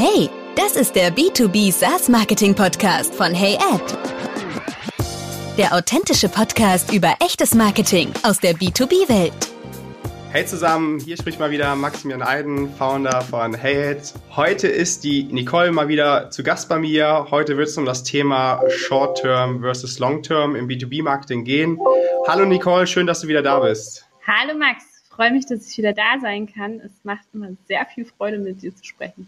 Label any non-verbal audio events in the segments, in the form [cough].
Hey, das ist der B2B SaaS Marketing Podcast von HeyAd. Der authentische Podcast über echtes Marketing aus der B2B-Welt. Hey zusammen, hier spricht mal wieder Maximilian Eiden, Founder von HeyAd. Heute ist die Nicole mal wieder zu Gast bei mir. Heute wird es um das Thema Short-Term versus Long-Term im B2B-Marketing gehen. Hallo Nicole, schön, dass du wieder da bist. Hallo Max, freue mich, dass ich wieder da sein kann. Es macht immer sehr viel Freude, mit dir zu sprechen.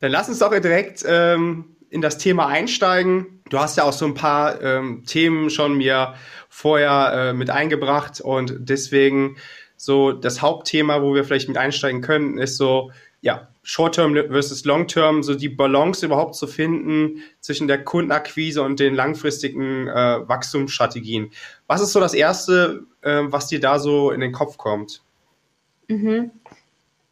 Dann lass uns doch direkt ähm, in das Thema einsteigen. Du hast ja auch so ein paar ähm, Themen schon mir vorher äh, mit eingebracht und deswegen so das Hauptthema, wo wir vielleicht mit einsteigen können, ist so, ja, Short-Term versus Long-Term, so die Balance überhaupt zu finden zwischen der Kundenakquise und den langfristigen äh, Wachstumsstrategien. Was ist so das Erste, äh, was dir da so in den Kopf kommt? Mhm.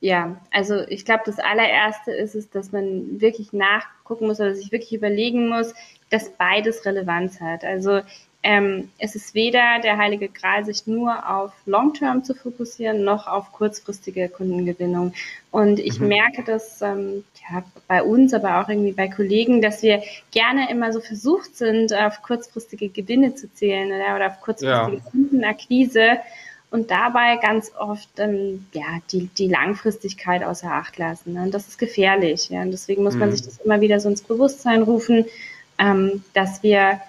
Ja, also ich glaube, das allererste ist es, dass man wirklich nachgucken muss oder sich wirklich überlegen muss, dass beides Relevanz hat. Also ähm, es ist weder der heilige Gral, sich nur auf Long-Term zu fokussieren, noch auf kurzfristige Kundengewinnung. Und ich mhm. merke das ähm, ja, bei uns, aber auch irgendwie bei Kollegen, dass wir gerne immer so versucht sind, auf kurzfristige Gewinne zu zählen oder, oder auf kurzfristige ja. Kundenakquise und dabei ganz oft ähm, ja, die, die Langfristigkeit außer Acht lassen. Ne? Und das ist gefährlich. Ja? Und deswegen muss man mhm. sich das immer wieder so ins Bewusstsein rufen, ähm, dass wir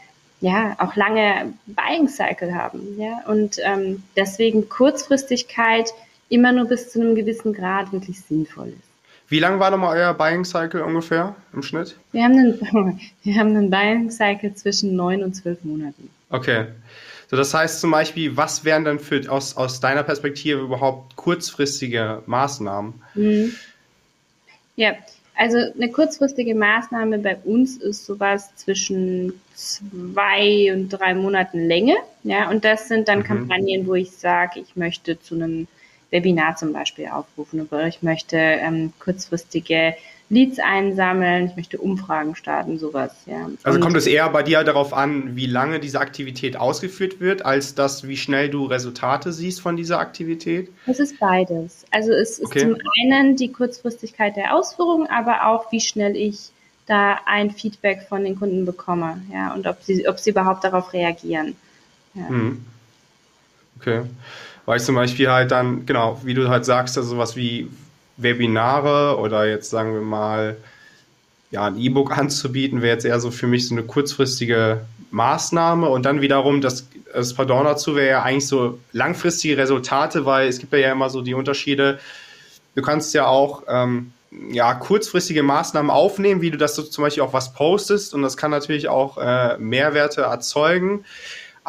ja auch lange Buying Cycle haben. Ja? Und ähm, deswegen Kurzfristigkeit immer nur bis zu einem gewissen Grad wirklich sinnvoll ist. Wie lang war nochmal euer Buying Cycle ungefähr im Schnitt? Wir haben einen, [laughs] wir haben einen Buying Cycle zwischen neun und zwölf Monaten. Okay. So, das heißt zum Beispiel, was wären dann für, aus, aus deiner Perspektive überhaupt kurzfristige Maßnahmen? Mhm. Ja, also eine kurzfristige Maßnahme bei uns ist sowas zwischen zwei und drei Monaten Länge. Ja, und das sind dann mhm. Kampagnen, wo ich sage, ich möchte zu einem Webinar zum Beispiel aufrufen oder ich möchte ähm, kurzfristige Leads einsammeln, ich möchte Umfragen starten, sowas, ja. Also kommt es eher bei dir darauf an, wie lange diese Aktivität ausgeführt wird, als das, wie schnell du Resultate siehst von dieser Aktivität? Es ist beides. Also es ist okay. zum einen die Kurzfristigkeit der Ausführung, aber auch wie schnell ich da ein Feedback von den Kunden bekomme, ja, und ob sie, ob sie überhaupt darauf reagieren. Ja. Mhm. Okay. Weil ich zum Beispiel halt dann, genau, wie du halt sagst, also sowas wie Webinare oder jetzt sagen wir mal, ja, ein E-Book [laughs] anzubieten, wäre jetzt eher so für mich so eine kurzfristige Maßnahme. Und dann wiederum das, das Pardon dazu wäre ja eigentlich so langfristige Resultate, weil es gibt ja immer so die Unterschiede. Du kannst ja auch ähm, ja, kurzfristige Maßnahmen aufnehmen, wie du das so zum Beispiel auch was postest. Und das kann natürlich auch äh, Mehrwerte erzeugen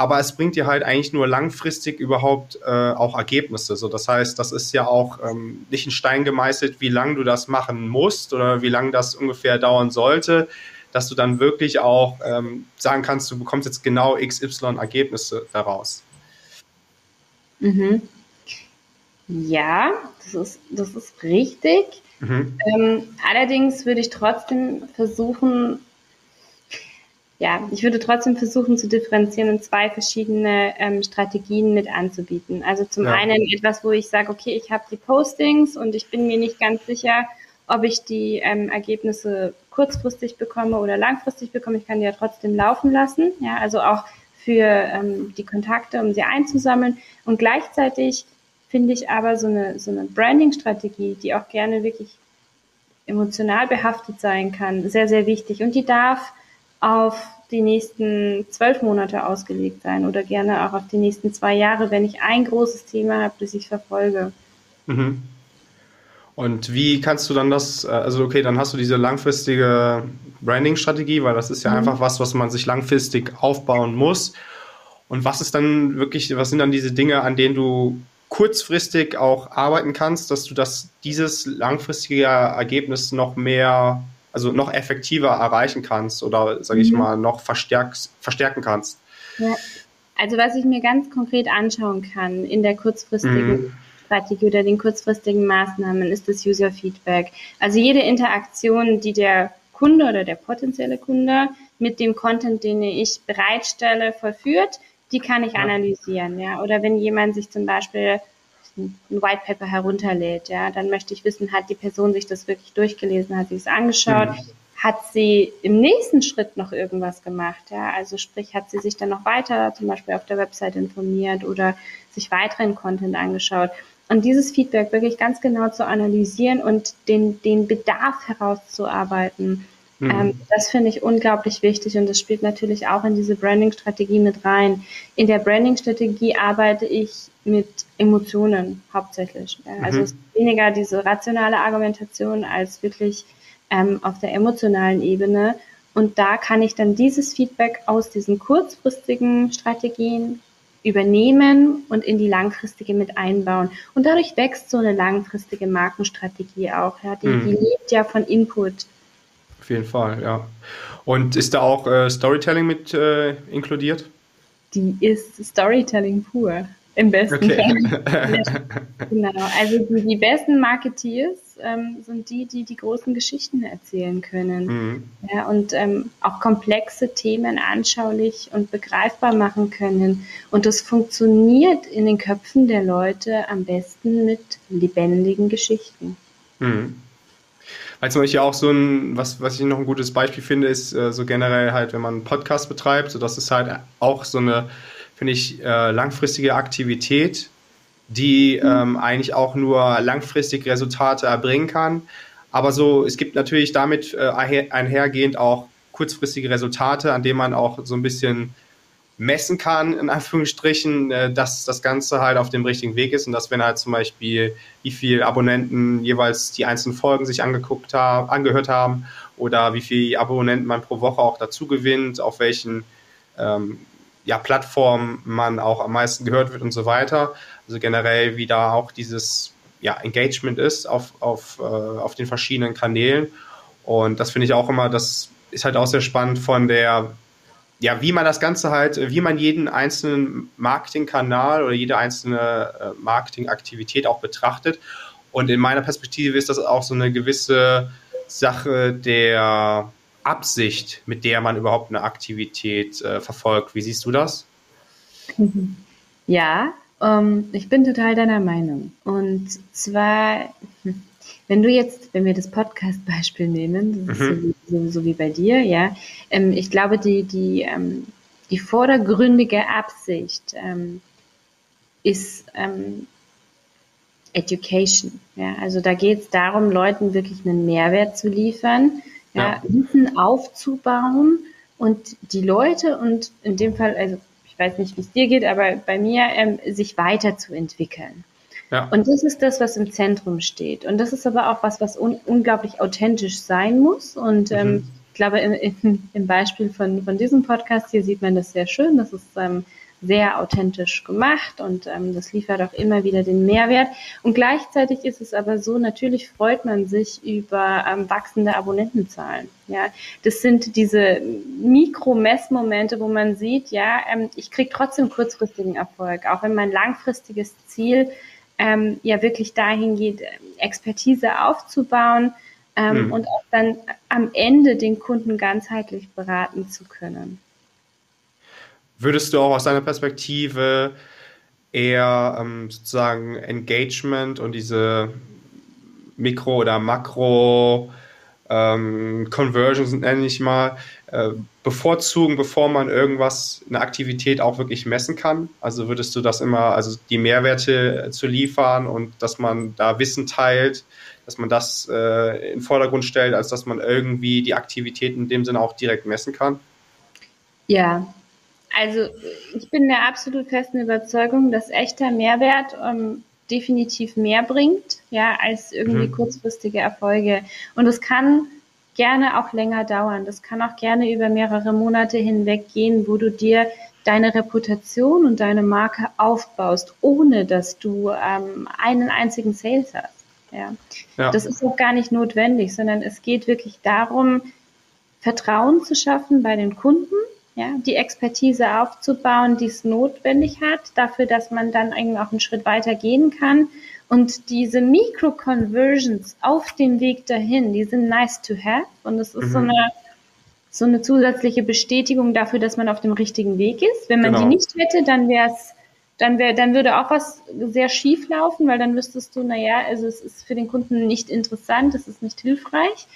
aber es bringt dir halt eigentlich nur langfristig überhaupt äh, auch Ergebnisse. So, das heißt, das ist ja auch ähm, nicht in Stein gemeißelt, wie lange du das machen musst oder wie lange das ungefähr dauern sollte, dass du dann wirklich auch ähm, sagen kannst, du bekommst jetzt genau XY Ergebnisse daraus. Mhm. Ja, das ist, das ist richtig. Mhm. Ähm, allerdings würde ich trotzdem versuchen, ja, ich würde trotzdem versuchen zu differenzieren und zwei verschiedene ähm, Strategien mit anzubieten. Also zum ja. einen etwas, wo ich sage, okay, ich habe die Postings und ich bin mir nicht ganz sicher, ob ich die ähm, Ergebnisse kurzfristig bekomme oder langfristig bekomme. Ich kann die ja trotzdem laufen lassen. Ja, also auch für ähm, die Kontakte, um sie einzusammeln. Und gleichzeitig finde ich aber so eine, so eine Branding-Strategie, die auch gerne wirklich emotional behaftet sein kann, sehr, sehr wichtig. Und die darf auf die nächsten zwölf Monate ausgelegt sein oder gerne auch auf die nächsten zwei Jahre, wenn ich ein großes Thema habe, das ich verfolge. Mhm. Und wie kannst du dann das, äh, also okay, dann hast du diese langfristige Branding-Strategie, weil das ist ja mhm. einfach was, was man sich langfristig aufbauen muss. Und was ist dann wirklich, was sind dann diese Dinge, an denen du kurzfristig auch arbeiten kannst, dass du das, dieses langfristige Ergebnis noch mehr also noch effektiver erreichen kannst oder, sage ich mhm. mal, noch verstärk verstärken kannst. Ja. Also was ich mir ganz konkret anschauen kann in der kurzfristigen mhm. Strategie oder den kurzfristigen Maßnahmen ist das User Feedback. Also jede Interaktion, die der Kunde oder der potenzielle Kunde mit dem Content, den ich bereitstelle, vollführt, die kann ich analysieren. Ja? Oder wenn jemand sich zum Beispiel ein White Paper herunterlädt, ja, dann möchte ich wissen, hat die Person sich das wirklich durchgelesen, hat sie es angeschaut, mhm. hat sie im nächsten Schritt noch irgendwas gemacht, ja, also sprich, hat sie sich dann noch weiter zum Beispiel auf der Website informiert oder sich weiteren Content angeschaut. Und dieses Feedback wirklich ganz genau zu analysieren und den, den Bedarf herauszuarbeiten, Mhm. Ähm, das finde ich unglaublich wichtig und das spielt natürlich auch in diese Branding-Strategie mit rein. In der Branding-Strategie arbeite ich mit Emotionen hauptsächlich. Also mhm. es ist weniger diese rationale Argumentation als wirklich ähm, auf der emotionalen Ebene. Und da kann ich dann dieses Feedback aus diesen kurzfristigen Strategien übernehmen und in die langfristige mit einbauen. Und dadurch wächst so eine langfristige Markenstrategie auch. Ja. Die, mhm. die lebt ja von Input jeden Fall, ja. Und ist da auch äh, Storytelling mit äh, inkludiert? Die ist Storytelling pur. Im besten okay. Fall. [laughs] genau. Also die, die besten Marketeers ähm, sind die, die die großen Geschichten erzählen können. Mhm. Ja, und ähm, auch komplexe Themen anschaulich und begreifbar machen können. Und das funktioniert in den Köpfen der Leute am besten mit lebendigen Geschichten. Mhm. Weil zum Beispiel auch so ein, was, was ich noch ein gutes Beispiel finde, ist äh, so generell halt, wenn man einen Podcast betreibt, so das ist halt auch so eine, finde ich, äh, langfristige Aktivität, die ähm, eigentlich auch nur langfristig Resultate erbringen kann. Aber so, es gibt natürlich damit äh, einhergehend auch kurzfristige Resultate, an denen man auch so ein bisschen messen kann, in Anführungsstrichen, äh, dass das Ganze halt auf dem richtigen Weg ist und dass wenn halt zum Beispiel, wie viele Abonnenten jeweils die einzelnen Folgen sich angeguckt haben, angehört haben oder wie viele Abonnenten man pro Woche auch dazu gewinnt, auf welchen ähm, ja, Plattformen man auch am meisten gehört wird und so weiter. Also generell, wie da auch dieses ja, Engagement ist auf, auf, äh, auf den verschiedenen Kanälen. Und das finde ich auch immer, das ist halt auch sehr spannend von der ja, wie man das Ganze halt, wie man jeden einzelnen Marketingkanal oder jede einzelne äh, Marketingaktivität auch betrachtet. Und in meiner Perspektive ist das auch so eine gewisse Sache der Absicht, mit der man überhaupt eine Aktivität äh, verfolgt. Wie siehst du das? [laughs] Ja, ähm, ich bin total deiner Meinung. Und zwar, [laughs] wenn du jetzt, wenn wir das Podcast-Beispiel nehmen, das mhm. ist so, so, so, wie bei dir, ja, ähm, ich glaube, die, die, ähm, die vordergründige Absicht ähm, ist ähm, Education. Ja, also da geht es darum, Leuten wirklich einen Mehrwert zu liefern, ja. Wissen aufzubauen und die Leute und in dem Fall, also ich weiß nicht, wie es dir geht, aber bei mir ähm, sich weiterzuentwickeln. Ja. Und das ist das, was im Zentrum steht. Und das ist aber auch was, was un unglaublich authentisch sein muss. Und ähm, mhm. ähm, ich glaube, im, im, im, Beispiel von, von diesem Podcast hier sieht man das sehr schön. Das ist ähm, sehr authentisch gemacht und ähm, das liefert auch immer wieder den Mehrwert. Und gleichzeitig ist es aber so, natürlich freut man sich über ähm, wachsende Abonnentenzahlen. Ja, das sind diese Mikromessmomente, wo man sieht, ja, ähm, ich kriege trotzdem kurzfristigen Erfolg, auch wenn mein langfristiges Ziel ähm, ja wirklich dahin geht, Expertise aufzubauen ähm, mhm. und auch dann am Ende den Kunden ganzheitlich beraten zu können. Würdest du auch aus deiner Perspektive eher ähm, sozusagen Engagement und diese Mikro- oder Makro- ähm, Conversions nenne ich mal, äh, bevorzugen, bevor man irgendwas, eine Aktivität auch wirklich messen kann? Also würdest du das immer, also die Mehrwerte zu liefern und dass man da Wissen teilt, dass man das äh, in den Vordergrund stellt, als dass man irgendwie die Aktivität in dem Sinne auch direkt messen kann? Ja, also ich bin der absolut festen Überzeugung, dass echter Mehrwert ähm, definitiv mehr bringt, ja, als irgendwie mhm. kurzfristige Erfolge. Und es kann gerne auch länger dauern. Das kann auch gerne über mehrere Monate hinweg gehen, wo du dir deine Reputation und deine Marke aufbaust, ohne dass du ähm, einen einzigen Sales hast. Ja. ja. Das ist auch gar nicht notwendig, sondern es geht wirklich darum, Vertrauen zu schaffen bei den Kunden ja, die Expertise aufzubauen, die es notwendig hat, dafür, dass man dann eigentlich auch einen Schritt weiter gehen kann. Und diese Mikro-Conversions auf dem Weg dahin, die sind nice to have. Und es ist mhm. so eine, so eine zusätzliche Bestätigung dafür, dass man auf dem richtigen Weg ist. Wenn man genau. die nicht hätte, dann wäre es dann wäre, dann würde auch was sehr schief laufen, weil dann wüsstest du, naja, also es ist für den Kunden nicht interessant, es ist nicht hilfreich.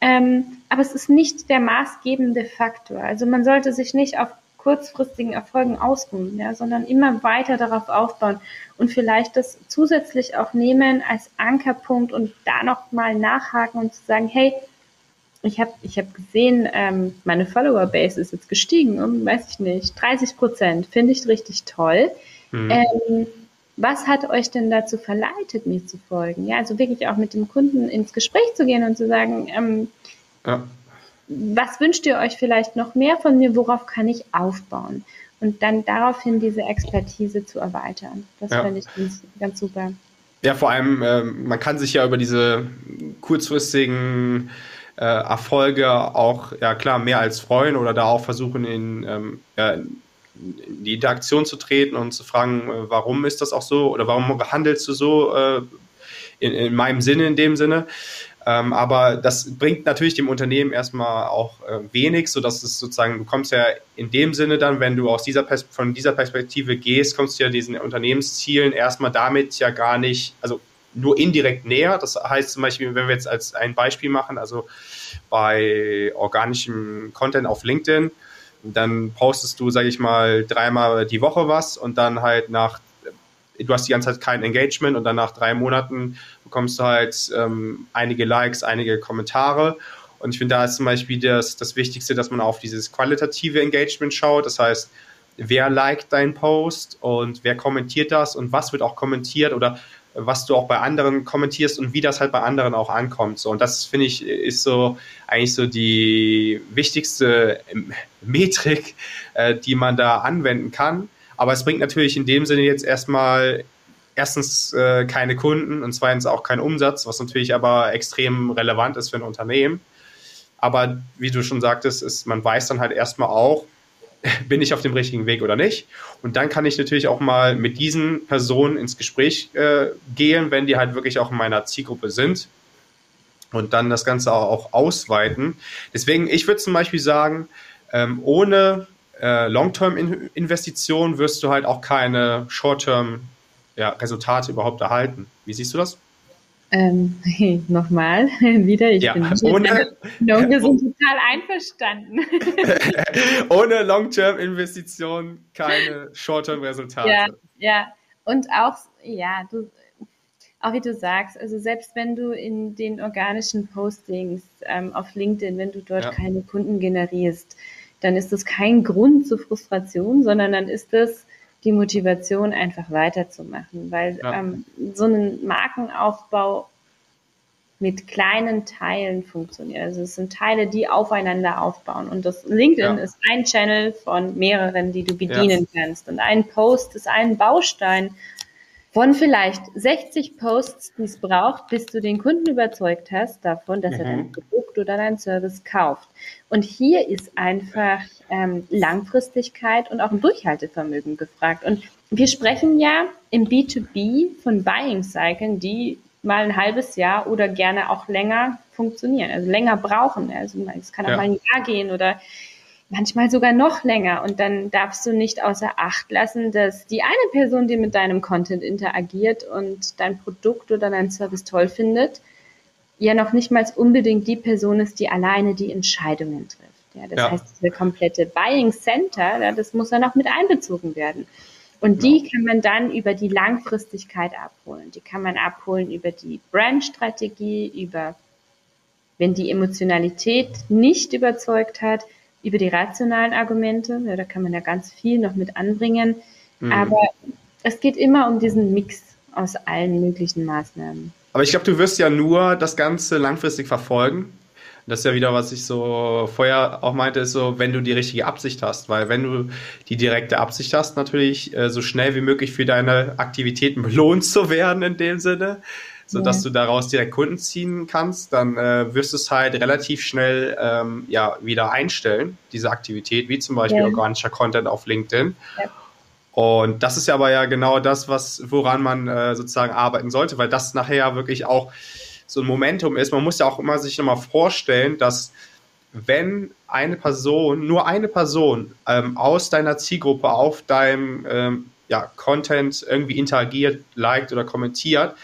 Ähm, aber es ist nicht der maßgebende Faktor. Also man sollte sich nicht auf kurzfristigen Erfolgen ausruhen, ja, sondern immer weiter darauf aufbauen und vielleicht das zusätzlich auch nehmen als Ankerpunkt und da noch mal nachhaken und zu sagen, hey, ich habe ich hab gesehen, ähm, meine Follower-Base ist jetzt gestiegen um, weiß ich nicht, 30 Prozent. Finde ich richtig toll. Mhm. Ähm, was hat euch denn dazu verleitet, mir zu folgen? Ja, also wirklich auch mit dem Kunden ins Gespräch zu gehen und zu sagen, ähm, ja. was wünscht ihr euch vielleicht noch mehr von mir? Worauf kann ich aufbauen? Und dann daraufhin diese Expertise zu erweitern. Das ja. finde ich ganz, ganz super. Ja, vor allem, äh, man kann sich ja über diese kurzfristigen äh, Erfolge auch, ja klar, mehr als freuen oder da auch versuchen, in, ähm, ja, in die Interaktion zu treten und zu fragen, äh, warum ist das auch so oder warum handelst du so äh, in, in meinem Sinne, in dem Sinne. Ähm, aber das bringt natürlich dem Unternehmen erstmal auch äh, wenig, sodass es sozusagen, du kommst ja in dem Sinne dann, wenn du aus dieser von dieser Perspektive gehst, kommst du ja diesen Unternehmenszielen erstmal damit ja gar nicht, also nur indirekt näher. Das heißt zum Beispiel, wenn wir jetzt als ein Beispiel machen, also bei organischem Content auf LinkedIn, dann postest du, sage ich mal, dreimal die Woche was und dann halt nach, du hast die ganze Zeit kein Engagement und dann nach drei Monaten bekommst du halt ähm, einige Likes, einige Kommentare. Und ich finde, da ist zum Beispiel das, das Wichtigste, dass man auf dieses qualitative Engagement schaut. Das heißt, wer liked deinen Post und wer kommentiert das und was wird auch kommentiert oder was du auch bei anderen kommentierst und wie das halt bei anderen auch ankommt. So, und das finde ich ist so eigentlich so die wichtigste Metrik, äh, die man da anwenden kann. Aber es bringt natürlich in dem Sinne jetzt erstmal erstens äh, keine Kunden und zweitens auch keinen Umsatz, was natürlich aber extrem relevant ist für ein Unternehmen. Aber wie du schon sagtest, ist, man weiß dann halt erstmal auch, [laughs] bin ich auf dem richtigen Weg oder nicht. Und dann kann ich natürlich auch mal mit diesen Personen ins Gespräch äh, gehen, wenn die halt wirklich auch in meiner Zielgruppe sind. Und dann das Ganze auch, auch ausweiten. Deswegen, ich würde zum Beispiel sagen, ähm, ohne äh, Long-Term-Investition wirst du halt auch keine Short-Term-Resultate ja, überhaupt erhalten. Wie siehst du das? Ähm, [laughs] nochmal, [laughs] wieder, ich ja, bin [laughs] ohne, no, wir sind total einverstanden. ohne Long-Term-Investitionen keine Short-Term-Resultate. Ja, ja, und auch, ja, du, auch wie du sagst, also selbst wenn du in den organischen Postings ähm, auf LinkedIn, wenn du dort ja. keine Kunden generierst, dann ist das kein Grund zur Frustration, sondern dann ist das die Motivation, einfach weiterzumachen, weil ja. ähm, so ein Markenaufbau mit kleinen Teilen funktioniert. Also es sind Teile, die aufeinander aufbauen. Und das LinkedIn ja. ist ein Channel von mehreren, die du bedienen ja. kannst. Und ein Post ist ein Baustein von vielleicht 60 Posts, die es braucht, bis du den Kunden überzeugt hast davon, dass mhm. er dein Produkt oder dein Service kauft. Und hier ist einfach ähm, Langfristigkeit und auch ein Durchhaltevermögen gefragt. Und wir sprechen ja im B2B von Buying Cycles, die mal ein halbes Jahr oder gerne auch länger funktionieren, also länger brauchen. Also es kann auch ja. mal ein Jahr gehen oder manchmal sogar noch länger. Und dann darfst du nicht außer Acht lassen, dass die eine Person, die mit deinem Content interagiert und dein Produkt oder dein Service toll findet, ja noch nicht mal unbedingt die Person ist, die alleine die Entscheidungen trifft. Ja, das ja. heißt, diese komplette Buying Center, ja, das muss dann auch mit einbezogen werden. Und die kann man dann über die Langfristigkeit abholen. Die kann man abholen über die Brandstrategie, über, wenn die Emotionalität nicht überzeugt hat, über die rationalen Argumente. Ja, da kann man ja ganz viel noch mit anbringen. Mhm. Aber es geht immer um diesen Mix aus allen möglichen Maßnahmen. Aber ich glaube, du wirst ja nur das Ganze langfristig verfolgen. Das ist ja wieder, was ich so vorher auch meinte, ist so, wenn du die richtige Absicht hast. Weil wenn du die direkte Absicht hast, natürlich äh, so schnell wie möglich für deine Aktivitäten belohnt zu werden in dem Sinne, sodass ja. du daraus direkt Kunden ziehen kannst, dann äh, wirst du es halt relativ schnell ähm, ja, wieder einstellen, diese Aktivität, wie zum Beispiel ja. organischer Content auf LinkedIn. Ja. Und das ist ja aber ja genau das, was, woran man äh, sozusagen arbeiten sollte, weil das nachher ja wirklich auch so ein Momentum ist. Man muss ja auch immer sich nochmal vorstellen, dass wenn eine Person, nur eine Person ähm, aus deiner Zielgruppe auf deinem ähm, ja, Content irgendwie interagiert, liked oder kommentiert,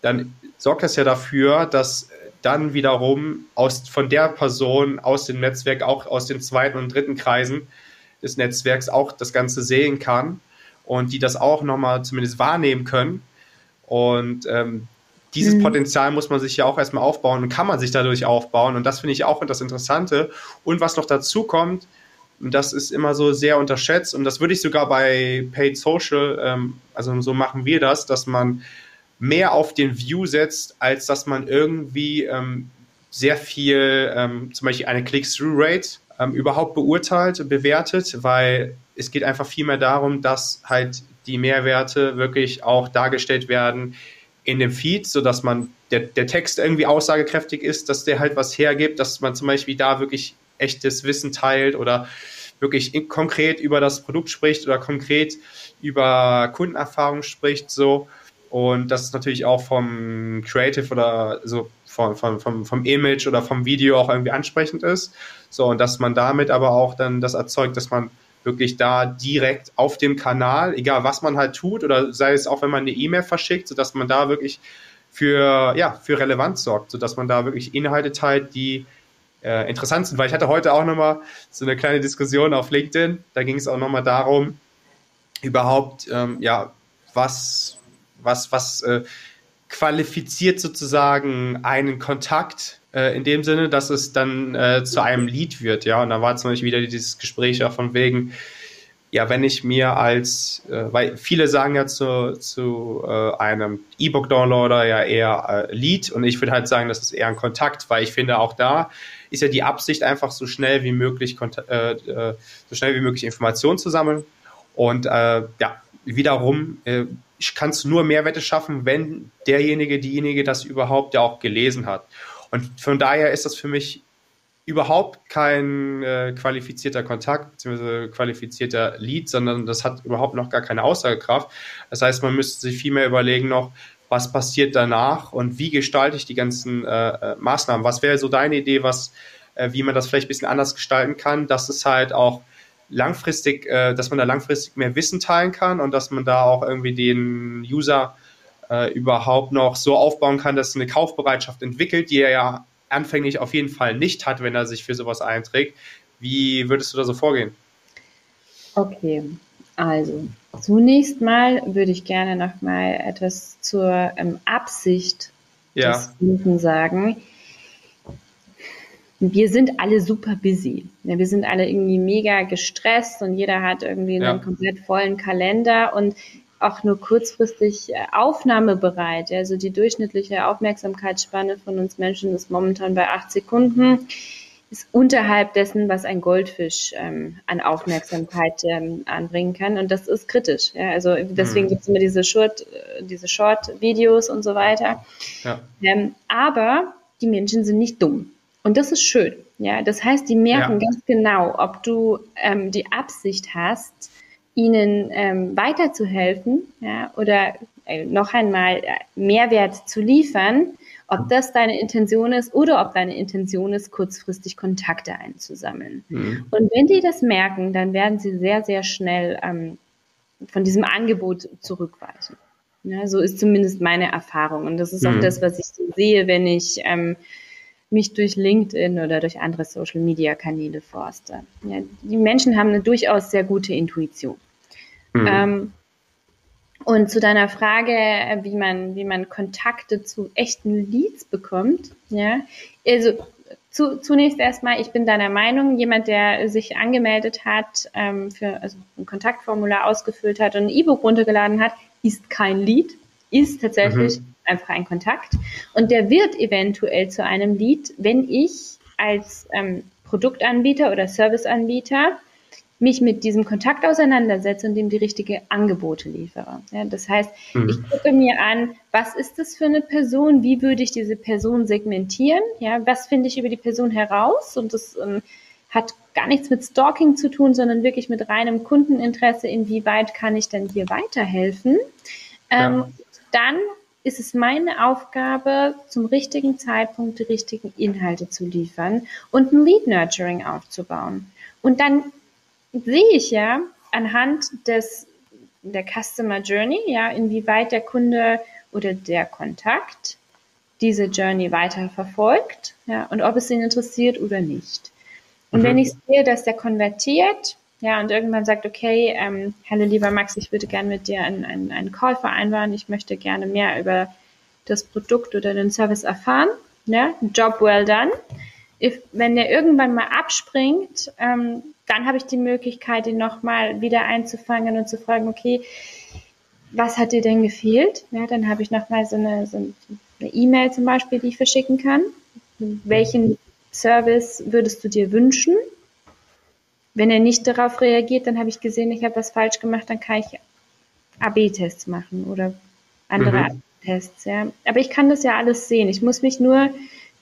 dann sorgt das ja dafür, dass dann wiederum aus, von der Person aus dem Netzwerk, auch aus den zweiten und dritten Kreisen des Netzwerks auch das Ganze sehen kann und die das auch nochmal zumindest wahrnehmen können. Und ähm, dieses mhm. Potenzial muss man sich ja auch erstmal aufbauen und kann man sich dadurch aufbauen. Und das finde ich auch das Interessante. Und was noch dazu kommt, und das ist immer so sehr unterschätzt, und das würde ich sogar bei Paid Social, ähm, also so machen wir das, dass man mehr auf den View setzt, als dass man irgendwie ähm, sehr viel, ähm, zum Beispiel eine Click-Through-Rate ähm, überhaupt beurteilt, bewertet, weil es geht einfach viel mehr darum, dass halt die Mehrwerte wirklich auch dargestellt werden in dem Feed, sodass man der, der Text irgendwie aussagekräftig ist, dass der halt was hergibt, dass man zum Beispiel da wirklich echtes Wissen teilt oder wirklich in, konkret über das Produkt spricht oder konkret über Kundenerfahrung spricht, so. Und das ist natürlich auch vom Creative oder so vom, vom, vom, vom Image oder vom Video auch irgendwie ansprechend ist. So, und dass man damit aber auch dann das erzeugt, dass man wirklich da direkt auf dem Kanal, egal was man halt tut, oder sei es auch, wenn man eine E-Mail verschickt, sodass man da wirklich für, ja, für Relevanz sorgt, sodass man da wirklich Inhalte teilt, die äh, interessant sind. Weil ich hatte heute auch nochmal so eine kleine Diskussion auf LinkedIn, da ging es auch nochmal darum, überhaupt, ähm, ja, was, was, was äh, qualifiziert sozusagen einen Kontakt äh, in dem Sinne, dass es dann äh, zu einem Lied wird, ja. Und da war zum Beispiel wieder dieses Gespräch ja von wegen, ja, wenn ich mir als, äh, weil viele sagen ja zu, zu äh, einem E-Book-Downloader ja eher äh, Lied und ich würde halt sagen, das ist eher ein Kontakt, weil ich finde auch da ist ja die Absicht einfach so schnell wie möglich äh, äh, so schnell wie möglich Informationen zu sammeln und äh, ja wiederum äh, kannst du nur Mehrwerte schaffen, wenn derjenige, diejenige das überhaupt ja auch gelesen hat. Und von daher ist das für mich überhaupt kein äh, qualifizierter Kontakt bzw. qualifizierter Lead, sondern das hat überhaupt noch gar keine Aussagekraft. Das heißt, man müsste sich viel mehr überlegen noch, was passiert danach und wie gestalte ich die ganzen äh, äh Maßnahmen. Was wäre so deine Idee, was, äh, wie man das vielleicht ein bisschen anders gestalten kann, dass es halt auch langfristig, äh, dass man da langfristig mehr Wissen teilen kann und dass man da auch irgendwie den User äh, überhaupt noch so aufbauen kann, dass eine Kaufbereitschaft entwickelt, die er ja anfänglich auf jeden Fall nicht hat, wenn er sich für sowas einträgt. Wie würdest du da so vorgehen? Okay, also zunächst mal würde ich gerne noch mal etwas zur ähm, Absicht ja. des Kunden sagen wir sind alle super busy. Ja, wir sind alle irgendwie mega gestresst und jeder hat irgendwie einen ja. komplett vollen Kalender und auch nur kurzfristig äh, aufnahmebereit. Also die durchschnittliche Aufmerksamkeitsspanne von uns Menschen ist momentan bei acht Sekunden, ist unterhalb dessen, was ein Goldfisch ähm, an Aufmerksamkeit ähm, anbringen kann. Und das ist kritisch. Ja? Also deswegen mhm. gibt es immer diese Short, äh, diese Short-Videos und so weiter. Ja. Ähm, aber die Menschen sind nicht dumm. Und das ist schön. Ja, das heißt, die merken ja. ganz genau, ob du ähm, die Absicht hast, ihnen ähm, weiterzuhelfen ja, oder äh, noch einmal äh, Mehrwert zu liefern, ob das deine Intention ist oder ob deine Intention ist, kurzfristig Kontakte einzusammeln. Mhm. Und wenn die das merken, dann werden sie sehr, sehr schnell ähm, von diesem Angebot zurückweisen. Ja, so ist zumindest meine Erfahrung. Und das ist mhm. auch das, was ich so sehe, wenn ich ähm, mich durch LinkedIn oder durch andere Social-Media-Kanäle forste. Ja, die Menschen haben eine durchaus sehr gute Intuition. Mhm. Ähm, und zu deiner Frage, wie man, wie man Kontakte zu echten Leads bekommt, ja, also zu, zunächst erstmal, ich bin deiner Meinung, jemand, der sich angemeldet hat, ähm, für also ein Kontaktformular ausgefüllt hat und ein E-Book runtergeladen hat, ist kein Lead, ist tatsächlich mhm einfach ein Kontakt. Und der wird eventuell zu einem Lead, wenn ich als ähm, Produktanbieter oder Serviceanbieter mich mit diesem Kontakt auseinandersetze und dem die richtige Angebote liefere. Ja, das heißt, mhm. ich gucke mir an, was ist das für eine Person, wie würde ich diese Person segmentieren, ja, was finde ich über die Person heraus und das ähm, hat gar nichts mit Stalking zu tun, sondern wirklich mit reinem Kundeninteresse, inwieweit kann ich denn hier weiterhelfen. Ähm, ja. Dann ist es meine Aufgabe, zum richtigen Zeitpunkt die richtigen Inhalte zu liefern und ein Lead Nurturing aufzubauen. Und dann sehe ich ja anhand des der Customer Journey, ja, inwieweit der Kunde oder der Kontakt diese Journey weiter verfolgt, ja, und ob es ihn interessiert oder nicht. Und mhm. wenn ich sehe, dass der konvertiert, ja, und irgendwann sagt, okay, ähm, hallo lieber Max, ich würde gerne mit dir einen, einen, einen Call vereinbaren, ich möchte gerne mehr über das Produkt oder den Service erfahren, ja, Job well done. If, wenn der irgendwann mal abspringt, ähm, dann habe ich die Möglichkeit, ihn nochmal wieder einzufangen und zu fragen, okay, was hat dir denn gefehlt? Ja, dann habe ich nochmal so eine so E-Mail zum Beispiel, die ich verschicken kann. Welchen Service würdest du dir wünschen? Wenn er nicht darauf reagiert, dann habe ich gesehen, ich habe was falsch gemacht, dann kann ich AB-Tests machen oder andere mhm. Tests, ja. Aber ich kann das ja alles sehen. Ich muss mich nur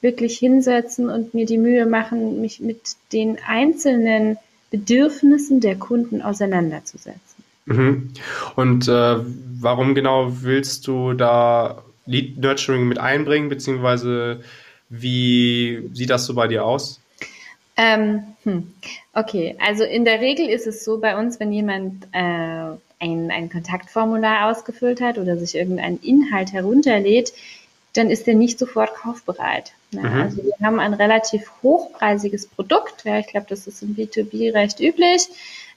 wirklich hinsetzen und mir die Mühe machen, mich mit den einzelnen Bedürfnissen der Kunden auseinanderzusetzen. Mhm. Und äh, warum genau willst du da Lead Nurturing mit einbringen, beziehungsweise wie sieht das so bei dir aus? Ähm, hm. Okay, also in der Regel ist es so bei uns, wenn jemand äh, ein, ein Kontaktformular ausgefüllt hat oder sich irgendeinen Inhalt herunterlädt, dann ist er nicht sofort kaufbereit. Ja, mhm. Also wir haben ein relativ hochpreisiges Produkt. Ja, ich glaube, das ist im B2B recht üblich.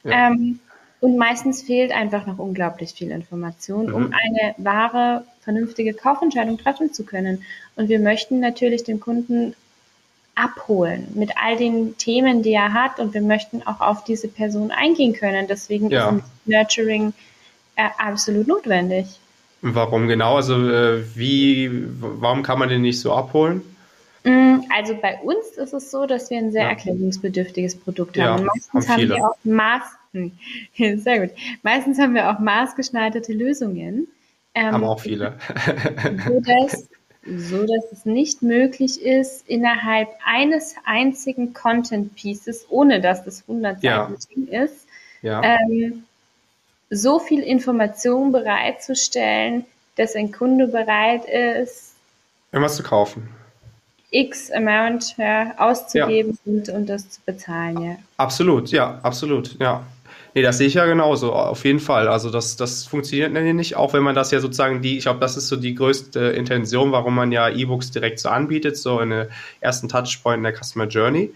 Ja. Ähm, und meistens fehlt einfach noch unglaublich viel Information, mhm. um eine wahre, vernünftige Kaufentscheidung treffen zu können. Und wir möchten natürlich den Kunden abholen mit all den Themen, die er hat. Und wir möchten auch auf diese Person eingehen können. Deswegen ja. ist Nurturing äh, absolut notwendig. Warum genau? Also äh, wie, warum kann man den nicht so abholen? Mm, also bei uns ist es so, dass wir ein sehr ja. erklärungsbedürftiges Produkt haben. Ja, Meistens haben, haben wir auch Maß, hm, [laughs] sehr gut. Meistens haben wir auch maßgeschneiderte Lösungen. Ähm, haben auch viele. so, dass, [laughs] so dass es nicht möglich ist, innerhalb eines einzigen Content Pieces, ohne dass das 100 Seiten ja. ist, ja. Ähm, so viel Information bereitzustellen, dass ein Kunde bereit ist, irgendwas zu kaufen. X Amount ja, auszugeben. Und, und das zu bezahlen, ja. Absolut, ja, absolut, ja. Nee, das sehe ich ja genauso, auf jeden Fall. Also das, das funktioniert nicht, auch wenn man das ja sozusagen die, ich glaube, das ist so die größte Intention, warum man ja E-Books direkt so anbietet, so in der ersten Touchpoint in der Customer Journey.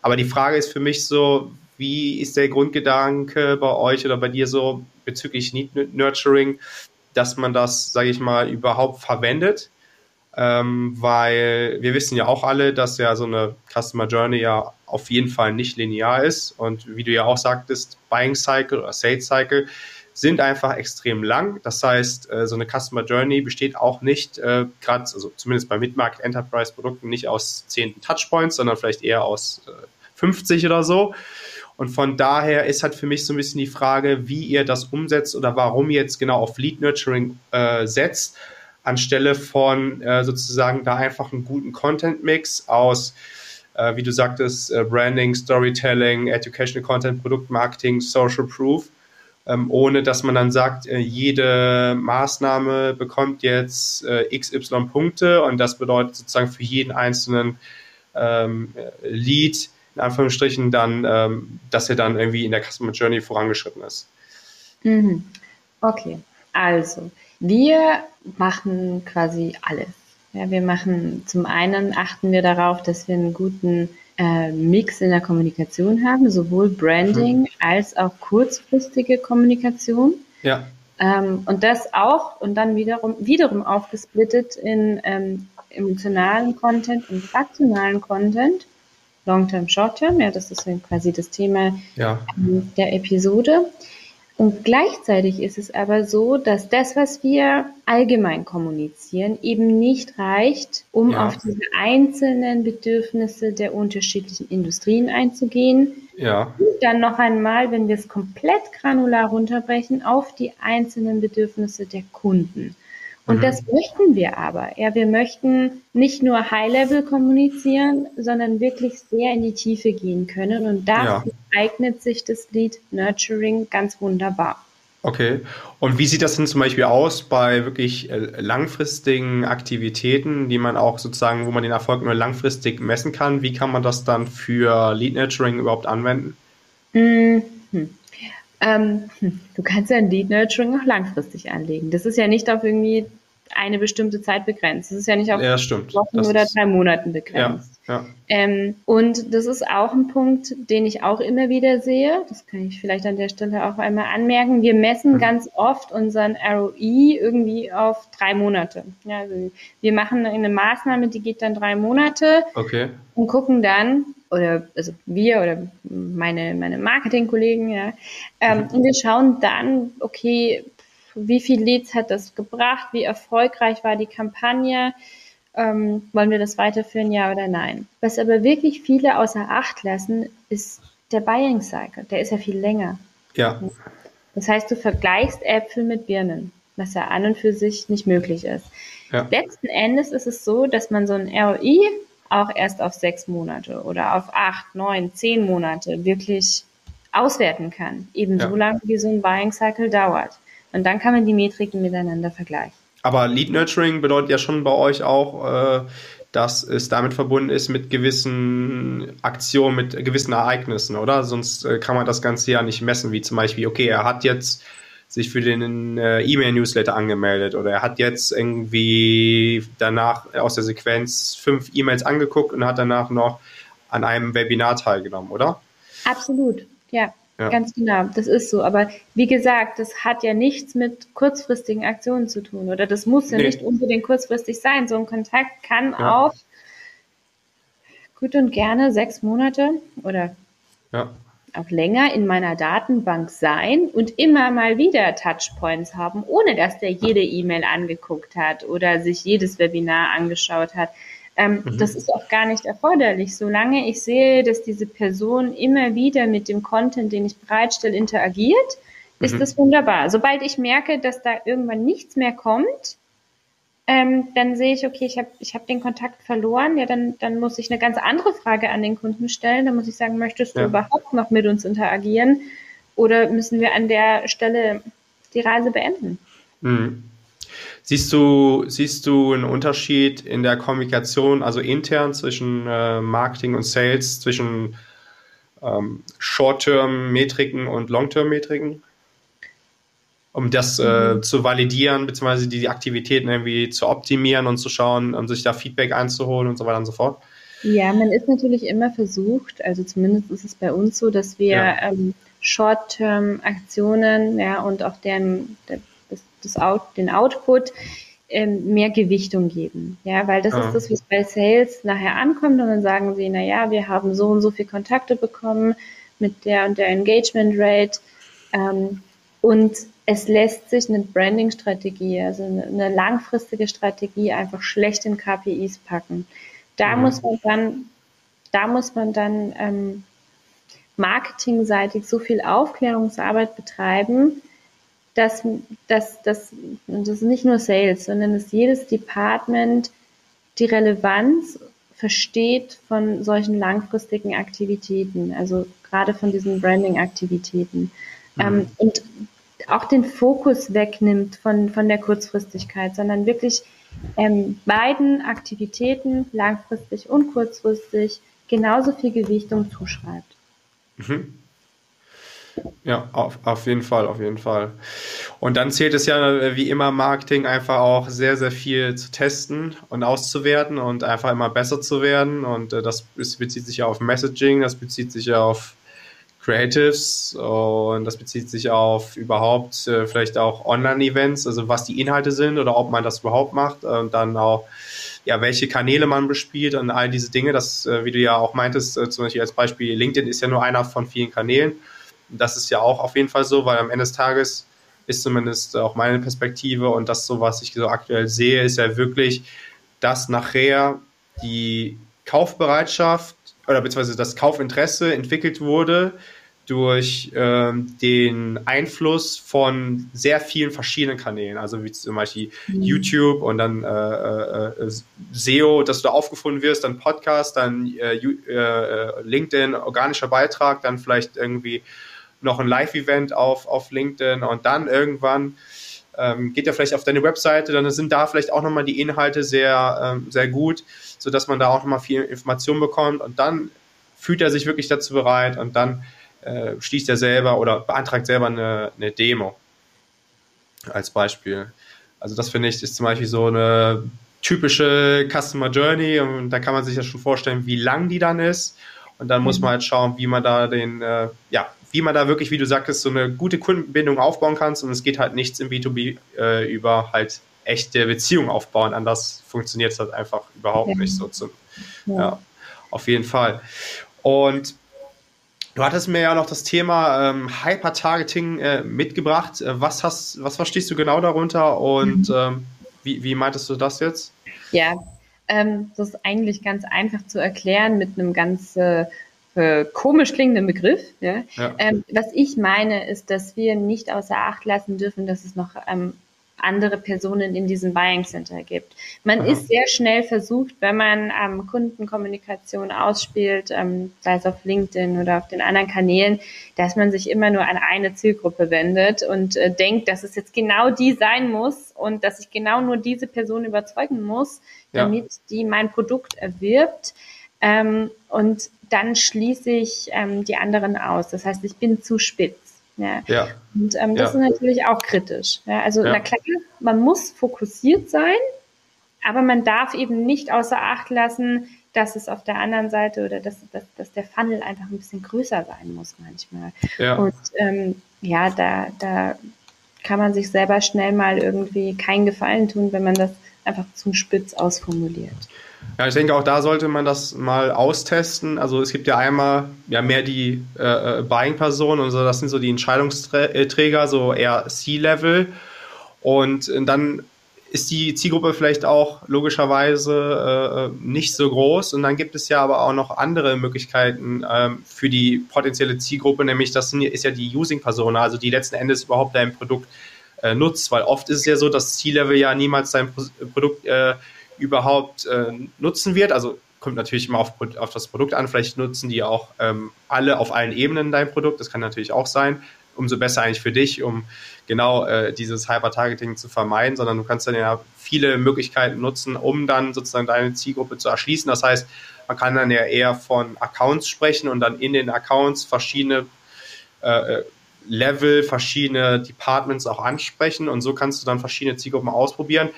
Aber die Frage ist für mich so, wie ist der Grundgedanke bei euch oder bei dir so bezüglich Need Nurturing, dass man das, sage ich mal, überhaupt verwendet? Ähm, weil wir wissen ja auch alle, dass ja so eine Customer Journey ja auf jeden Fall nicht linear ist. Und wie du ja auch sagtest, Buying Cycle oder Sales Cycle sind einfach extrem lang. Das heißt, äh, so eine Customer Journey besteht auch nicht, äh, gerade, also zumindest bei Midmarket Enterprise Produkten, nicht aus zehn Touchpoints, sondern vielleicht eher aus äh, 50 oder so. Und von daher ist halt für mich so ein bisschen die Frage, wie ihr das umsetzt oder warum ihr jetzt genau auf Lead Nurturing äh, setzt, anstelle von äh, sozusagen da einfach einen guten Content-Mix aus äh, wie du sagtest, äh, Branding, Storytelling, Educational Content, Produktmarketing, Social Proof, ähm, ohne dass man dann sagt, äh, jede Maßnahme bekommt jetzt äh, XY Punkte und das bedeutet sozusagen für jeden einzelnen ähm, Lead in Anführungsstrichen dann, ähm, dass er dann irgendwie in der Customer Journey vorangeschritten ist. Mhm. Okay, also wir machen quasi alles. Ja, wir machen zum einen achten wir darauf, dass wir einen guten äh, Mix in der Kommunikation haben, sowohl Branding mhm. als auch kurzfristige Kommunikation. Ja. Ähm, und das auch und dann wiederum wiederum aufgesplittet in ähm, emotionalen Content und rationalen Content. Long-Term, Short-Term, ja, das ist quasi das Thema ja. ähm, der Episode. Und gleichzeitig ist es aber so, dass das, was wir allgemein kommunizieren, eben nicht reicht, um ja. auf diese einzelnen Bedürfnisse der unterschiedlichen Industrien einzugehen. Ja. Und dann noch einmal, wenn wir es komplett granular runterbrechen, auf die einzelnen Bedürfnisse der Kunden. Und mhm. das möchten wir aber. Ja, wir möchten nicht nur High-Level kommunizieren, sondern wirklich sehr in die Tiefe gehen können. Und dafür ja. eignet sich das Lead Nurturing ganz wunderbar. Okay. Und wie sieht das denn zum Beispiel aus bei wirklich äh, langfristigen Aktivitäten, die man auch sozusagen, wo man den Erfolg nur langfristig messen kann? Wie kann man das dann für Lead Nurturing überhaupt anwenden? Mhm. Ähm, hm, du kannst ja ein Lead Nurturing auch langfristig anlegen. Das ist ja nicht auf irgendwie eine bestimmte Zeit begrenzt. Das ist ja nicht auf ja, Wochen das oder drei Monaten begrenzt. Ja, ja. Ähm, und das ist auch ein Punkt, den ich auch immer wieder sehe. Das kann ich vielleicht an der Stelle auch einmal anmerken. Wir messen mhm. ganz oft unseren ROI irgendwie auf drei Monate. Ja, also wir machen eine Maßnahme, die geht dann drei Monate okay. und gucken dann, oder also wir oder meine, meine Marketingkollegen, ja, ähm, mhm. und wir schauen dann, okay, wie viel Leads hat das gebracht, wie erfolgreich war die Kampagne, ähm, wollen wir das weiterführen, ja oder nein. Was aber wirklich viele außer Acht lassen, ist der Buying Cycle. Der ist ja viel länger. Ja. Das heißt, du vergleichst Äpfel mit Birnen, was ja an und für sich nicht möglich ist. Ja. Letzten Endes ist es so, dass man so ein ROI auch erst auf sechs Monate oder auf acht, neun, zehn Monate wirklich auswerten kann. Eben ja. so lange, wie so ein Buying Cycle dauert. Und dann kann man die Metriken miteinander vergleichen. Aber Lead Nurturing bedeutet ja schon bei euch auch, äh, dass es damit verbunden ist mit gewissen Aktionen, mit gewissen Ereignissen, oder? Sonst äh, kann man das Ganze ja nicht messen, wie zum Beispiel, okay, er hat jetzt sich für den äh, E-Mail-Newsletter angemeldet oder er hat jetzt irgendwie danach aus der Sequenz fünf E-Mails angeguckt und hat danach noch an einem Webinar teilgenommen, oder? Absolut, ja. Ja. Ganz genau, das ist so. Aber wie gesagt, das hat ja nichts mit kurzfristigen Aktionen zu tun oder das muss ja nee. nicht unbedingt kurzfristig sein. So ein Kontakt kann ja. auch gut und gerne sechs Monate oder ja. auch länger in meiner Datenbank sein und immer mal wieder Touchpoints haben, ohne dass der jede E-Mail angeguckt hat oder sich jedes Webinar angeschaut hat. Ähm, mhm. Das ist auch gar nicht erforderlich. Solange ich sehe, dass diese Person immer wieder mit dem Content, den ich bereitstelle, interagiert, ist mhm. das wunderbar. Sobald ich merke, dass da irgendwann nichts mehr kommt, ähm, dann sehe ich, okay, ich habe ich hab den Kontakt verloren, ja, dann, dann muss ich eine ganz andere Frage an den Kunden stellen. Dann muss ich sagen, möchtest du ja. überhaupt noch mit uns interagieren? Oder müssen wir an der Stelle die Reise beenden? Mhm. Siehst du, siehst du einen Unterschied in der Kommunikation, also intern zwischen äh, Marketing und Sales, zwischen ähm, Short-Term-Metriken und Long-Term-Metriken? Um das äh, mhm. zu validieren, beziehungsweise die Aktivitäten irgendwie zu optimieren und zu schauen, um sich da Feedback einzuholen und so weiter und so fort? Ja, man ist natürlich immer versucht, also zumindest ist es bei uns so, dass wir ja. ähm, Short-Term-Aktionen ja, und auch deren, der das Out, den Output ähm, mehr Gewichtung geben. Ja, weil das ah. ist das, es bei Sales nachher ankommt und dann sagen sie, na ja, wir haben so und so viele Kontakte bekommen mit der und der Engagement Rate ähm, und es lässt sich eine Branding-Strategie, also eine, eine, langfristige Strategie einfach schlecht in KPIs packen. Da mhm. muss man dann, da muss man dann ähm, marketingseitig so viel Aufklärungsarbeit betreiben, dass, dass, dass das ist nicht nur Sales, sondern dass jedes Department die Relevanz versteht von solchen langfristigen Aktivitäten, also gerade von diesen Branding-Aktivitäten. Mhm. Ähm, und auch den Fokus wegnimmt von, von der Kurzfristigkeit, sondern wirklich ähm, beiden Aktivitäten, langfristig und kurzfristig, genauso viel Gewichtung zuschreibt. Mhm. Ja, auf, auf jeden Fall, auf jeden Fall. Und dann zählt es ja wie immer Marketing einfach auch sehr, sehr viel zu testen und auszuwerten und einfach immer besser zu werden. Und äh, das bezieht sich ja auf Messaging, das bezieht sich ja auf Creatives und das bezieht sich auf überhaupt äh, vielleicht auch Online-Events, also was die Inhalte sind oder ob man das überhaupt macht und dann auch ja, welche Kanäle man bespielt und all diese Dinge, das, äh, wie du ja auch meintest, äh, zum Beispiel als Beispiel LinkedIn ist ja nur einer von vielen Kanälen das ist ja auch auf jeden Fall so, weil am Ende des Tages ist zumindest auch meine Perspektive und das so, was ich so aktuell sehe, ist ja wirklich, dass nachher die Kaufbereitschaft oder beziehungsweise das Kaufinteresse entwickelt wurde durch ähm, den Einfluss von sehr vielen verschiedenen Kanälen, also wie zum Beispiel mhm. YouTube und dann äh, äh, äh SEO, dass du da aufgefunden wirst, dann Podcast, dann äh, äh, LinkedIn, organischer Beitrag, dann vielleicht irgendwie noch ein Live-Event auf, auf LinkedIn und dann irgendwann ähm, geht er vielleicht auf deine Webseite, dann sind da vielleicht auch nochmal die Inhalte sehr, ähm, sehr gut, sodass man da auch nochmal viel Information bekommt und dann fühlt er sich wirklich dazu bereit und dann äh, schließt er selber oder beantragt selber eine, eine Demo als Beispiel. Also das finde ich ist zum Beispiel so eine typische Customer Journey und da kann man sich ja schon vorstellen, wie lang die dann ist. Und dann muss mhm. man halt schauen, wie man da den, äh, ja, wie man da wirklich, wie du sagtest, so eine gute Kundenbindung aufbauen kannst. Und es geht halt nichts im B2B äh, über halt echte Beziehungen aufbauen. Anders funktioniert es halt einfach überhaupt ja. nicht so. Zum, ja. ja. auf jeden Fall. Und du hattest mir ja noch das Thema ähm, Hyper-Targeting äh, mitgebracht. Äh, was, hast, was verstehst du genau darunter und mhm. ähm, wie, wie meintest du das jetzt? Ja, ähm, das ist eigentlich ganz einfach zu erklären mit einem ganz äh, äh, komisch klingenden Begriff. Ja? ja. Ähm, was ich meine, ist, dass wir nicht außer Acht lassen dürfen, dass es noch ähm, andere Personen in diesem Buying Center gibt. Man Aha. ist sehr schnell versucht, wenn man ähm, Kundenkommunikation ausspielt, ähm, sei es auf LinkedIn oder auf den anderen Kanälen, dass man sich immer nur an eine Zielgruppe wendet und äh, denkt, dass es jetzt genau die sein muss und dass ich genau nur diese Person überzeugen muss, damit ja. die mein Produkt erwirbt. Ähm, und dann schließe ich ähm, die anderen aus. Das heißt, ich bin zu spitz. Ja. ja. Und ähm, das ja. ist natürlich auch kritisch. Ja, also na klar, man muss fokussiert sein, aber man darf eben nicht außer Acht lassen, dass es auf der anderen Seite oder dass, dass, dass der Funnel einfach ein bisschen größer sein muss manchmal. Ja. Und ähm, ja, da, da kann man sich selber schnell mal irgendwie keinen Gefallen tun, wenn man das einfach zu spitz ausformuliert. Ja, ich denke, auch da sollte man das mal austesten. Also es gibt ja einmal ja mehr die äh, äh Buying-Personen und so, das sind so die Entscheidungsträger, so eher C-Level. Und dann ist die Zielgruppe vielleicht auch logischerweise äh, nicht so groß. Und dann gibt es ja aber auch noch andere Möglichkeiten ähm, für die potenzielle Zielgruppe, nämlich das ist ja die Using-Persona, also die letzten Endes überhaupt dein Produkt äh, nutzt. Weil oft ist es ja so, dass C-Level ja niemals dein Pro Produkt äh, überhaupt äh, nutzen wird. Also kommt natürlich immer auf, auf, das Produkt an. Vielleicht nutzen die auch ähm, alle auf allen Ebenen dein Produkt. Das kann natürlich auch sein. Umso besser eigentlich für dich, um genau äh, dieses Hyper-Targeting zu vermeiden, sondern du kannst dann ja viele Möglichkeiten nutzen, um dann sozusagen deine Zielgruppe zu erschließen. Das heißt, man kann dann ja eher von Accounts sprechen und dann in den Accounts verschiedene äh, äh Level, verschiedene Departments auch ansprechen und so kannst du dann verschiedene Zielgruppen ausprobieren.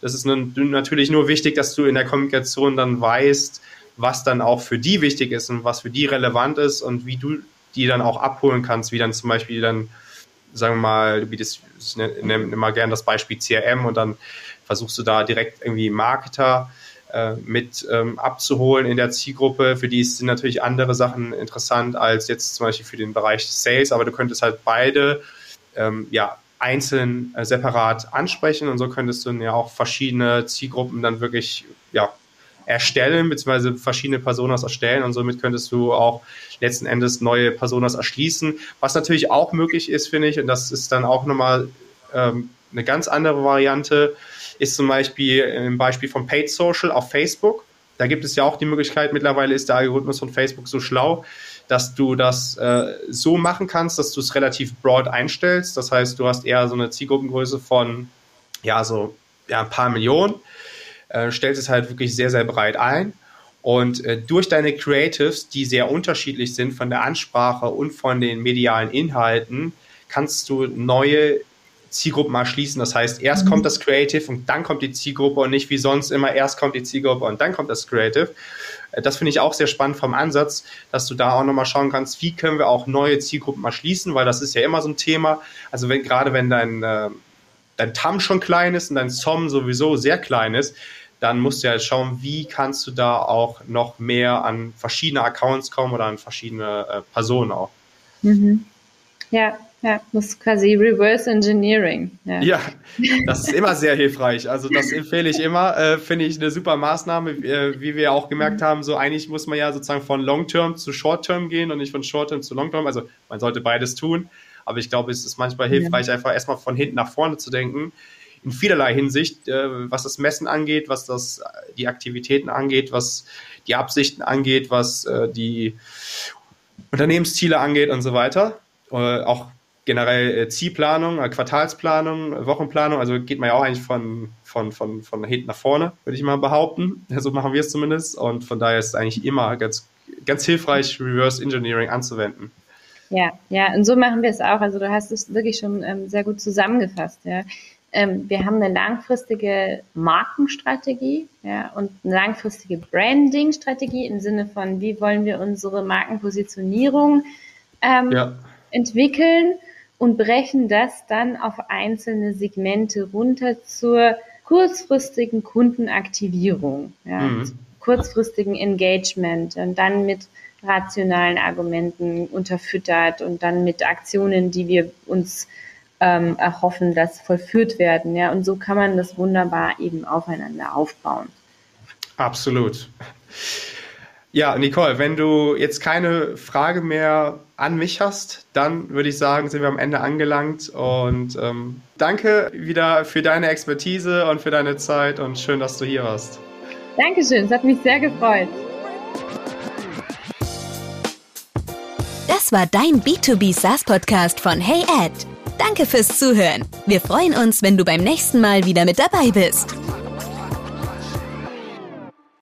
Das ist natürlich nur wichtig, dass du in der Kommunikation dann weißt, was dann auch für die wichtig ist und was für die relevant ist und wie du die dann auch abholen kannst, wie dann zum Beispiel dann, sagen wir mal, du bietest, ich nehme immer gerne das Beispiel CRM und dann versuchst du da direkt irgendwie Marketer äh, mit ähm, abzuholen in der Zielgruppe. Für die sind natürlich andere Sachen interessant als jetzt zum Beispiel für den Bereich Sales, aber du könntest halt beide ähm, ja, einzeln äh, separat ansprechen und so könntest du ja auch verschiedene Zielgruppen dann wirklich ja, erstellen, beziehungsweise verschiedene Personas erstellen und somit könntest du auch letzten Endes neue Personas erschließen. Was natürlich auch möglich ist, finde ich, und das ist dann auch nochmal ähm, eine ganz andere Variante, ist zum Beispiel im Beispiel von Paid Social auf Facebook. Da gibt es ja auch die Möglichkeit, mittlerweile ist der Algorithmus von Facebook so schlau, dass du das äh, so machen kannst, dass du es relativ broad einstellst. Das heißt, du hast eher so eine Zielgruppengröße von, ja, so ja, ein paar Millionen, äh, stellst es halt wirklich sehr, sehr breit ein. Und äh, durch deine Creatives, die sehr unterschiedlich sind von der Ansprache und von den medialen Inhalten, kannst du neue Zielgruppen erschließen. Das heißt, erst mhm. kommt das Creative und dann kommt die Zielgruppe und nicht wie sonst immer erst kommt die Zielgruppe und dann kommt das Creative. Das finde ich auch sehr spannend vom Ansatz, dass du da auch nochmal schauen kannst, wie können wir auch neue Zielgruppen erschließen, weil das ist ja immer so ein Thema. Also wenn, gerade wenn dein, äh, dein TAM schon klein ist und dein SOM sowieso sehr klein ist, dann musst du ja schauen, wie kannst du da auch noch mehr an verschiedene Accounts kommen oder an verschiedene äh, Personen auch. Mhm. Ja, ja, das ist quasi Reverse Engineering. Ja. ja. das ist immer sehr hilfreich. Also das empfehle ich immer. Äh, Finde ich eine super Maßnahme, äh, wie wir auch gemerkt haben. So eigentlich muss man ja sozusagen von Long-Term zu Short-Term gehen und nicht von Short-Term zu Long-Term. Also man sollte beides tun. Aber ich glaube, es ist manchmal hilfreich, ja. einfach erstmal von hinten nach vorne zu denken. In vielerlei Hinsicht, äh, was das Messen angeht, was das die Aktivitäten angeht, was die Absichten angeht, was äh, die Unternehmensziele angeht und so weiter. Äh, auch generell äh, Zielplanung, äh, Quartalsplanung, Wochenplanung, also geht man ja auch eigentlich von, von, von, von hinten nach vorne, würde ich mal behaupten. [laughs] So machen wir es zumindest. Und von daher ist es eigentlich immer ganz, ganz hilfreich, Reverse Engineering anzuwenden. Ja, ja, und so machen wir es auch. Also du hast es wirklich schon ähm, sehr gut zusammengefasst. Ja. Ähm, wir haben eine langfristige Markenstrategie ja, und eine langfristige Branding-Strategie im Sinne von, wie wollen wir unsere Markenpositionierung ähm, ja. entwickeln und brechen das dann auf einzelne Segmente runter zur kurzfristigen Kundenaktivierung, ja, mhm. kurzfristigen Engagement und dann mit rationalen Argumenten unterfüttert und dann mit Aktionen, die wir uns ähm, erhoffen, dass vollführt werden. Ja, und so kann man das wunderbar eben aufeinander aufbauen. Absolut. Ja, Nicole, wenn du jetzt keine Frage mehr an mich hast, dann würde ich sagen, sind wir am Ende angelangt. Und ähm, danke wieder für deine Expertise und für deine Zeit und schön, dass du hier warst. Dankeschön, es hat mich sehr gefreut. Das war dein B2B SaaS Podcast von Hey Ed. Danke fürs Zuhören. Wir freuen uns, wenn du beim nächsten Mal wieder mit dabei bist.